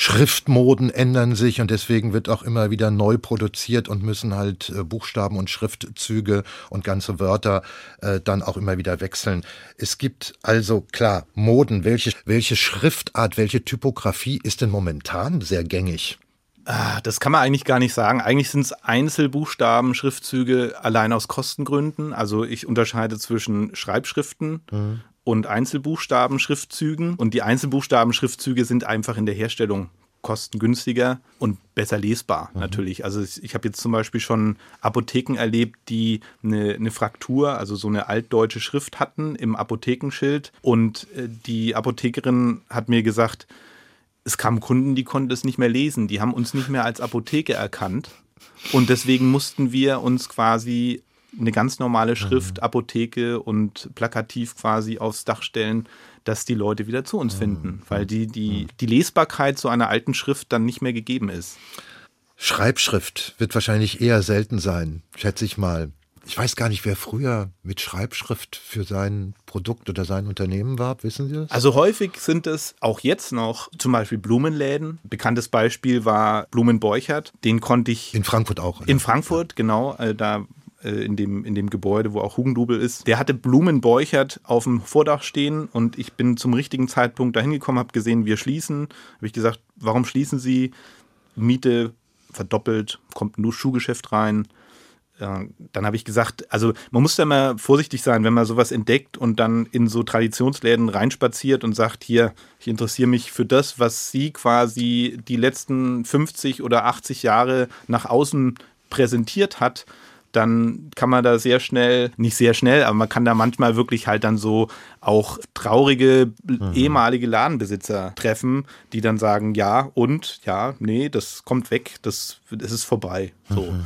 Schriftmoden ändern sich und deswegen wird auch immer wieder neu produziert und müssen halt äh, Buchstaben und Schriftzüge und ganze Wörter äh, dann auch immer wieder wechseln. Es gibt also klar Moden. Welche, welche Schriftart, welche Typografie ist denn momentan sehr gängig? Ah, das kann man eigentlich gar nicht sagen. Eigentlich sind es Einzelbuchstaben, Schriftzüge allein aus Kostengründen. Also ich unterscheide zwischen Schreibschriften mhm und Einzelbuchstaben-Schriftzügen. Und die Einzelbuchstaben-Schriftzüge sind einfach in der Herstellung kostengünstiger und besser lesbar mhm. natürlich. Also ich habe jetzt zum Beispiel schon Apotheken erlebt, die eine, eine, Fraktur, also so eine altdeutsche Schrift hatten im Apothekenschild. Und äh, die Apothekerin hat mir gesagt, es kamen Kunden, die konnten es nicht mehr lesen. Die haben uns nicht mehr als Apotheke erkannt. Und deswegen mussten wir uns quasi eine ganz normale mhm. Schrift, Apotheke und plakativ quasi aufs Dach stellen, dass die Leute wieder zu uns finden, mhm. weil die, die, mhm. die Lesbarkeit so einer alten Schrift dann nicht mehr gegeben ist. Schreibschrift wird wahrscheinlich eher selten sein, schätze ich mal. Ich weiß gar nicht, wer früher mit Schreibschrift für sein Produkt oder sein Unternehmen war. Wissen Sie das? Also häufig sind es auch jetzt noch zum Beispiel Blumenläden. Bekanntes Beispiel war Blumenbeuchert. Den konnte ich. In Frankfurt auch. Oder? In Frankfurt, genau. Äh, da in dem, in dem Gebäude, wo auch Hugendubel ist. Der hatte Blumenbeuchert auf dem Vordach stehen und ich bin zum richtigen Zeitpunkt dahin gekommen, habe gesehen, wir schließen. Habe ich gesagt, warum schließen Sie? Miete verdoppelt, kommt nur Schuhgeschäft rein. Dann habe ich gesagt, also man muss da mal vorsichtig sein, wenn man sowas entdeckt und dann in so Traditionsläden reinspaziert und sagt, hier, ich interessiere mich für das, was Sie quasi die letzten 50 oder 80 Jahre nach außen präsentiert hat dann kann man da sehr schnell, nicht sehr schnell, aber man kann da manchmal wirklich halt dann so auch traurige mhm. ehemalige Ladenbesitzer treffen, die dann sagen, ja und, ja, nee, das kommt weg, das, das ist vorbei. So. Mhm.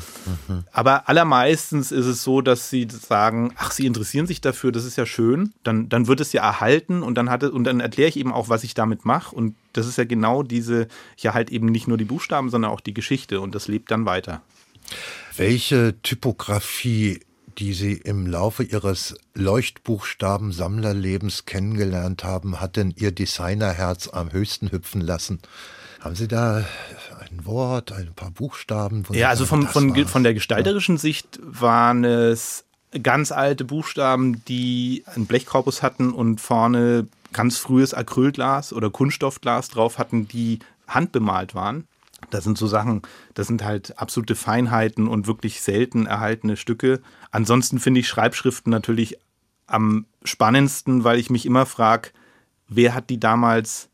Mhm. Aber allermeistens ist es so, dass sie sagen, ach, sie interessieren sich dafür, das ist ja schön, dann, dann wird es ja erhalten und dann hat es, und dann erkläre ich eben auch, was ich damit mache. Und das ist ja genau diese, ja halt eben nicht nur die Buchstaben, sondern auch die Geschichte und das lebt dann weiter. Welche Typografie, die Sie im Laufe Ihres Leuchtbuchstaben-Sammlerlebens kennengelernt haben, hat denn Ihr Designerherz am höchsten hüpfen lassen? Haben Sie da ein Wort, ein paar Buchstaben? Ja, also vom, von, von der gestalterischen ja. Sicht waren es ganz alte Buchstaben, die einen Blechkorpus hatten und vorne ganz frühes Acrylglas oder Kunststoffglas drauf hatten, die handbemalt waren. Das sind so Sachen, das sind halt absolute Feinheiten und wirklich selten erhaltene Stücke. Ansonsten finde ich Schreibschriften natürlich am spannendsten, weil ich mich immer frage, wer hat die damals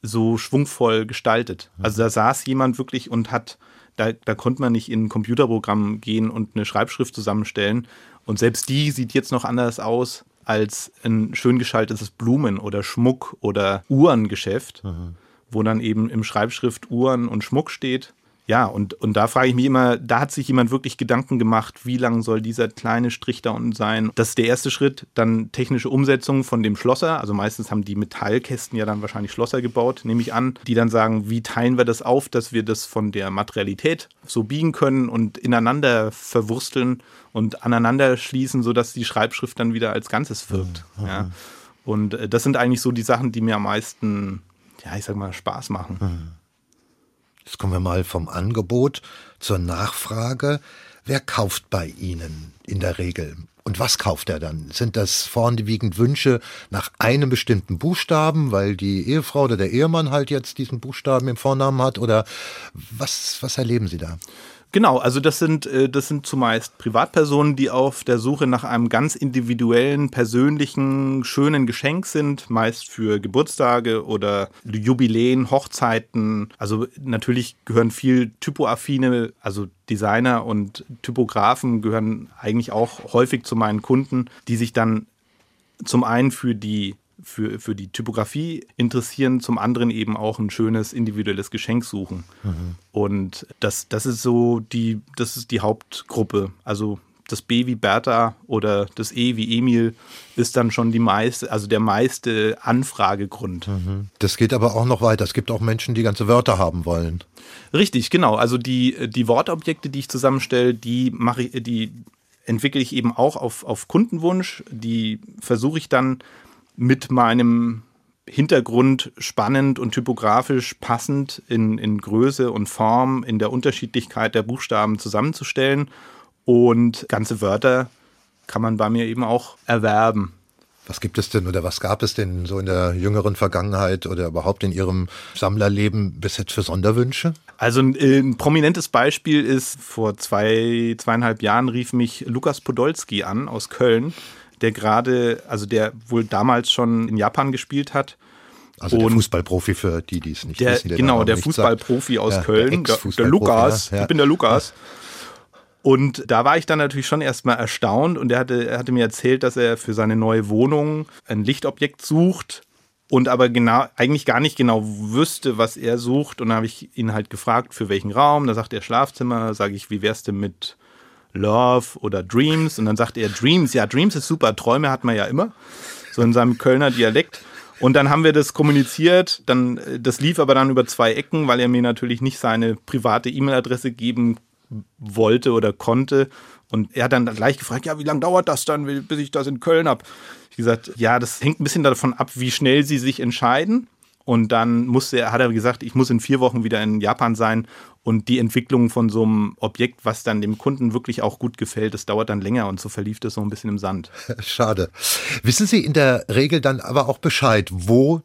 so schwungvoll gestaltet? Also da saß jemand wirklich und hat, da, da konnte man nicht in ein Computerprogramm gehen und eine Schreibschrift zusammenstellen. Und selbst die sieht jetzt noch anders aus als ein schön geschaltetes Blumen- oder Schmuck- oder Uhrengeschäft. Mhm wo dann eben im Schreibschrift Uhren und Schmuck steht. Ja, und, und da frage ich mich immer, da hat sich jemand wirklich Gedanken gemacht, wie lang soll dieser kleine Strich da unten sein? Das ist der erste Schritt. Dann technische Umsetzung von dem Schlosser. Also meistens haben die Metallkästen ja dann wahrscheinlich Schlosser gebaut, nehme ich an, die dann sagen, wie teilen wir das auf, dass wir das von der Materialität so biegen können und ineinander verwursteln und aneinander schließen, sodass die Schreibschrift dann wieder als Ganzes wirkt. Mhm. Ja. Und äh, das sind eigentlich so die Sachen, die mir am meisten ja, ich sag mal, Spaß machen. Hm. Jetzt kommen wir mal vom Angebot zur Nachfrage. Wer kauft bei Ihnen in der Regel? Und was kauft er dann? Sind das vorwiegend Wünsche nach einem bestimmten Buchstaben, weil die Ehefrau oder der Ehemann halt jetzt diesen Buchstaben im Vornamen hat? Oder was, was erleben Sie da? Genau, also das sind, äh, das sind zumeist Privatpersonen, die auf der Suche nach einem ganz individuellen, persönlichen, schönen Geschenk sind, meist für Geburtstage oder Jubiläen, Hochzeiten. Also natürlich gehören viel typoaffine, also Designer und Typografen gehören eigentlich auch häufig zu meinen Kunden, die sich dann zum einen für die für, für die Typografie interessieren, zum anderen eben auch ein schönes individuelles Geschenk suchen. Mhm. Und das, das ist so die, das ist die Hauptgruppe. Also das B wie Bertha oder das E wie Emil ist dann schon die meiste, also der meiste Anfragegrund. Das geht aber auch noch weiter. Es gibt auch Menschen, die ganze Wörter haben wollen. Richtig, genau. Also die, die Wortobjekte, die ich zusammenstelle, die mache ich, die entwickle ich eben auch auf, auf Kundenwunsch. Die versuche ich dann mit meinem Hintergrund spannend und typografisch passend in, in Größe und Form, in der Unterschiedlichkeit der Buchstaben zusammenzustellen. Und ganze Wörter kann man bei mir eben auch erwerben. Was gibt es denn oder was gab es denn so in der jüngeren Vergangenheit oder überhaupt in Ihrem Sammlerleben bis jetzt für Sonderwünsche? Also ein, ein prominentes Beispiel ist, vor zwei, zweieinhalb Jahren rief mich Lukas Podolski an aus Köln, der gerade, also der wohl damals schon in Japan gespielt hat. Also der Und Fußballprofi für die, die es nicht Der, wissen. genau, Name der Fußballprofi aus Ja, der Köln, der, der Lukas, ja, ja. ich bin der Lukas. Und da war ich dann natürlich schon erstmal erstaunt und er hatte, er hatte mir erzählt, dass er für seine neue Wohnung ein Lichtobjekt sucht und aber genau, eigentlich gar nicht genau wüsste, was er sucht. Und dann habe ich ihn halt gefragt, für welchen Raum. Da sagt er Schlafzimmer, sage ich, wie wär's denn mit Love oder Dreams? Und dann sagt er Dreams, ja, Dreams ist super, Träume hat man ja immer. So in seinem Kölner Dialekt. Und dann haben wir das kommuniziert, dann, äh, das lief aber dann über zwei Ecken, weil er mir natürlich nicht seine private E-Mail-Adresse geben wollte oder konnte. Und er hat dann gleich gefragt, ja, wie lange dauert das dann, bis ich das in Köln habe? Ich gesagt, ja, das hängt ein bisschen davon ab, wie schnell sie sich entscheiden. Und dann musste er, hat er gesagt, ich muss in vier Wochen wieder in Japan sein. Und die Entwicklung von so einem Objekt, was dann dem Kunden wirklich auch gut gefällt, das dauert dann länger. Und so verlief das so ein bisschen im Sand. Schade. Wissen Sie in der Regel dann aber auch Bescheid, wo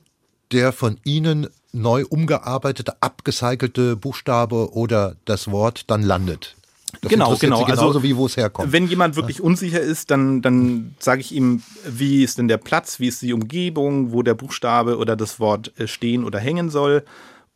der von Ihnen neu umgearbeitete, abgecycelte Buchstabe oder das Wort dann landet? Das Genau, genau. Sie genauso Also, wie wo es herkommt. Wenn jemand wirklich unsicher ist, dann, dann sage ich ihm, wie ist denn der Platz, wie ist die Umgebung, wo der Buchstabe oder das Wort äh, stehen oder hängen soll.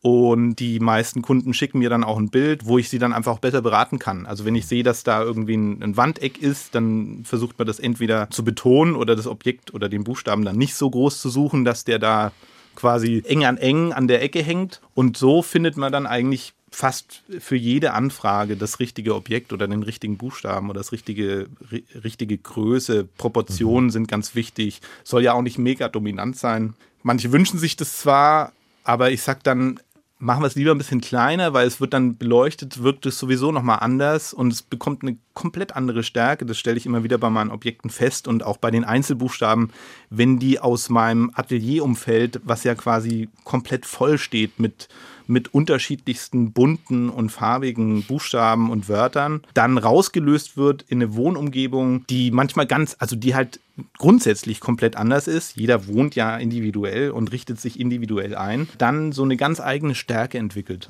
Und die meisten Kunden schicken mir dann auch ein Bild, wo ich sie dann einfach auch besser beraten kann. Also wenn ich sehe, dass da irgendwie ein, ein Wandeck ist, dann versucht man das entweder zu betonen oder das Objekt oder den Buchstaben dann nicht so groß zu suchen, dass der da quasi eng an eng an der Ecke hängt. Und so findet man dann eigentlich fast für jede Anfrage das richtige Objekt oder den richtigen Buchstaben oder das richtige, ri richtige Größe. Proportionen sind ganz wichtig. Soll ja auch nicht mega dominant sein. Manche wünschen sich das zwar, aber ich sag dann, machen wir es lieber ein bisschen kleiner, weil es wird dann beleuchtet, wirkt es sowieso nochmal anders und es bekommt eine komplett andere Stärke. Das stelle ich immer wieder bei meinen Objekten fest und auch bei den Einzelbuchstaben, wenn die aus meinem Atelierumfeld, was ja quasi komplett voll steht mit mit unterschiedlichsten bunten und farbigen Buchstaben und Wörtern dann rausgelöst wird in eine Wohnumgebung, die manchmal ganz, also die halt grundsätzlich komplett anders ist. Jeder wohnt ja individuell und richtet sich individuell ein. Dann so eine ganz eigene Stärke entwickelt.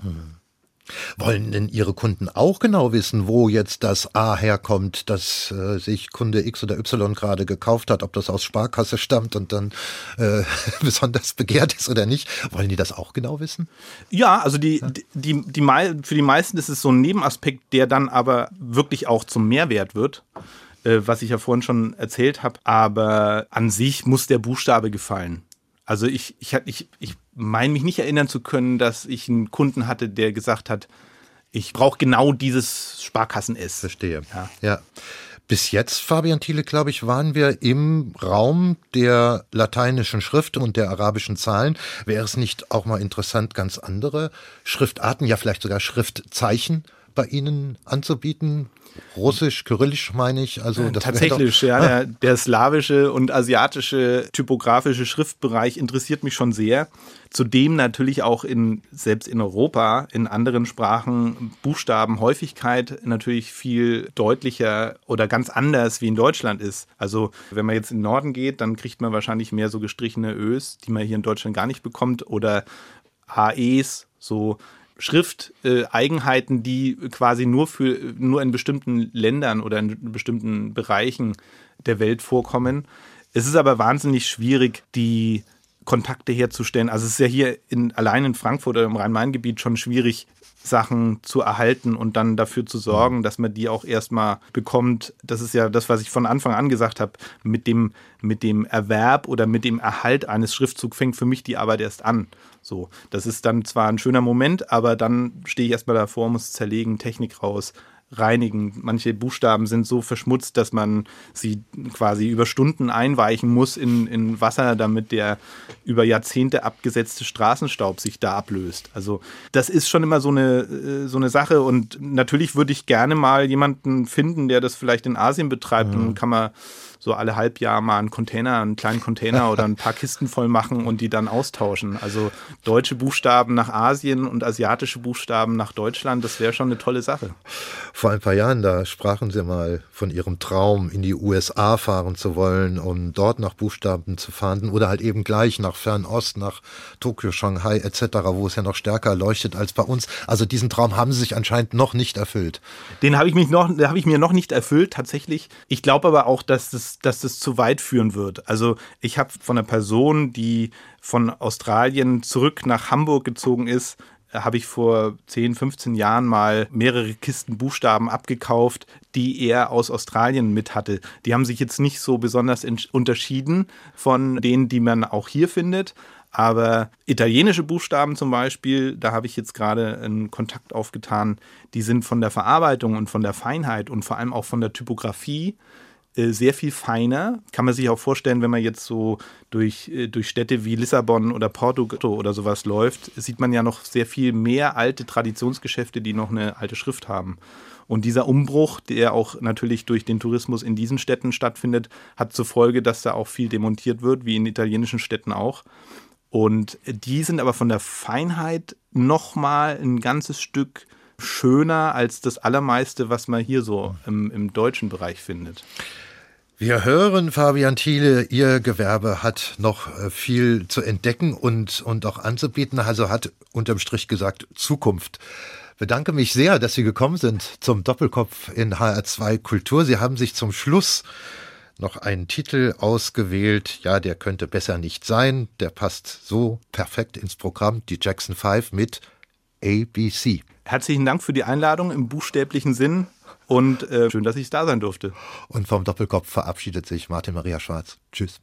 Wollen denn Ihre Kunden auch genau wissen, wo jetzt das A herkommt, das äh, sich Kunde X oder Y gerade gekauft hat, ob das aus Sparkasse stammt und dann äh, besonders begehrt ist oder nicht? Wollen die das auch genau wissen? Ja, also die, die, die, die, mei- für die meisten ist es so ein Nebenaspekt, der dann aber wirklich auch zum Mehrwert wird, äh, was ich ja vorhin schon erzählt habe. Aber an sich muss der Buchstabe gefallen. Also ich, ich, ich, ich meine mich nicht erinnern zu können, dass ich einen Kunden hatte, der gesagt hat, ich brauche genau dieses Sparkassen-S. Verstehe. Ja. ja. Bis jetzt, Fabian Thiele, glaube ich, waren wir im Raum der lateinischen Schrift und der arabischen Zahlen. Wäre es nicht auch mal interessant, ganz andere Schriftarten, ja vielleicht sogar Schriftzeichen bei Ihnen anzubieten? Russisch, Kyrillisch meine ich. Also wäre Tatsächlich, doch, ja. Der, der slawische und asiatische typografische Schriftbereich interessiert mich schon sehr. Zudem natürlich auch in, selbst in Europa, in anderen Sprachen, Buchstabenhäufigkeit natürlich viel deutlicher oder ganz anders wie in Deutschland ist. Also, wenn man jetzt in den Norden geht, dann kriegt man wahrscheinlich mehr so gestrichene Ös, die man hier in Deutschland gar nicht bekommt, oder AEs, so Schrifteigenheiten, die quasi nur für nur in bestimmten Ländern oder in bestimmten Bereichen der Welt vorkommen. Es ist aber wahnsinnig schwierig, die Kontakte herzustellen. Also es ist ja hier in, allein in Frankfurt oder im Rhein-Main-Gebiet schon schwierig, Sachen zu erhalten und dann dafür zu sorgen, dass man die auch erstmal bekommt. Das ist ja das, was ich von Anfang an gesagt habe. Mit dem, mit dem Erwerb oder mit dem Erhalt eines Schriftzugs fängt für mich die Arbeit erst an. So, das ist dann zwar ein schöner Moment, aber dann stehe ich erstmal davor, muss zerlegen, Technik raus, reinigen. Manche Buchstaben sind so verschmutzt, dass man sie quasi über Stunden einweichen muss in, in Wasser, damit der über Jahrzehnte abgesetzte Straßenstaub sich da ablöst. Also das ist schon immer so eine, äh, so eine Sache und natürlich würde ich gerne mal jemanden finden, der das vielleicht in Asien betreibt mhm. und kann man so alle Halbjahr mal einen Container, einen kleinen Container oder ein paar Kisten voll machen und die dann austauschen. Also deutsche Buchstaben nach Asien und asiatische Buchstaben nach Deutschland, das wäre schon eine tolle Sache. Vor ein paar Jahren, da sprachen Sie mal von Ihrem Traum, in die USA fahren zu wollen, um dort nach Buchstaben zu fahnden oder halt eben gleich nach Fernost, nach Tokio, Shanghai etc., wo es ja noch stärker leuchtet als bei uns. Also diesen Traum haben Sie sich anscheinend noch nicht erfüllt. Den habe ich mich noch, habe ich mir noch nicht erfüllt tatsächlich. Ich glaube aber auch, dass das dass das zu weit führen wird. Also ich habe von einer Person, die von Australien zurück nach Hamburg gezogen ist, habe ich vor 10, 15 Jahren mal mehrere Kisten Buchstaben abgekauft, die er aus Australien mit hatte. Die haben sich jetzt nicht so besonders unterschieden von denen, die man auch hier findet. Aber italienische Buchstaben zum Beispiel, da habe ich jetzt gerade einen Kontakt aufgetan, die sind von der Verarbeitung und von der Feinheit und vor allem auch von der Typografie äh, sehr viel feiner. Kann man sich auch vorstellen, wenn man jetzt so durch, äh, durch Städte wie Lissabon oder Porto oder sowas läuft, sieht man ja noch sehr viel mehr alte Traditionsgeschäfte, die noch eine alte Schrift haben. Und dieser Umbruch, der auch natürlich durch den Tourismus in diesen Städten stattfindet, hat zur Folge, dass da auch viel demontiert wird, wie in italienischen Städten auch. Und die sind aber von der Feinheit nochmal ein ganzes Stück schöner als das Allermeiste, was man hier so im, im deutschen Bereich findet. Wir hören, Fabian Thiele, Ihr Gewerbe hat noch äh, viel zu entdecken und, und auch anzubieten, also hat unterm Strich gesagt Zukunft. Bedanke mich sehr, dass Sie gekommen sind zum Doppelkopf in HR2 Kultur. Sie haben sich zum Schluss noch einen Titel ausgewählt. Ja, der könnte besser nicht sein. Der passt so perfekt ins Programm. Die Jackson 5 mit ABC. Herzlichen Dank für die Einladung im buchstäblichen Sinn. Und äh, schön, dass ich da sein durfte. Und vom Doppelkopf verabschiedet sich Martin Maria Schwarz. Tschüss.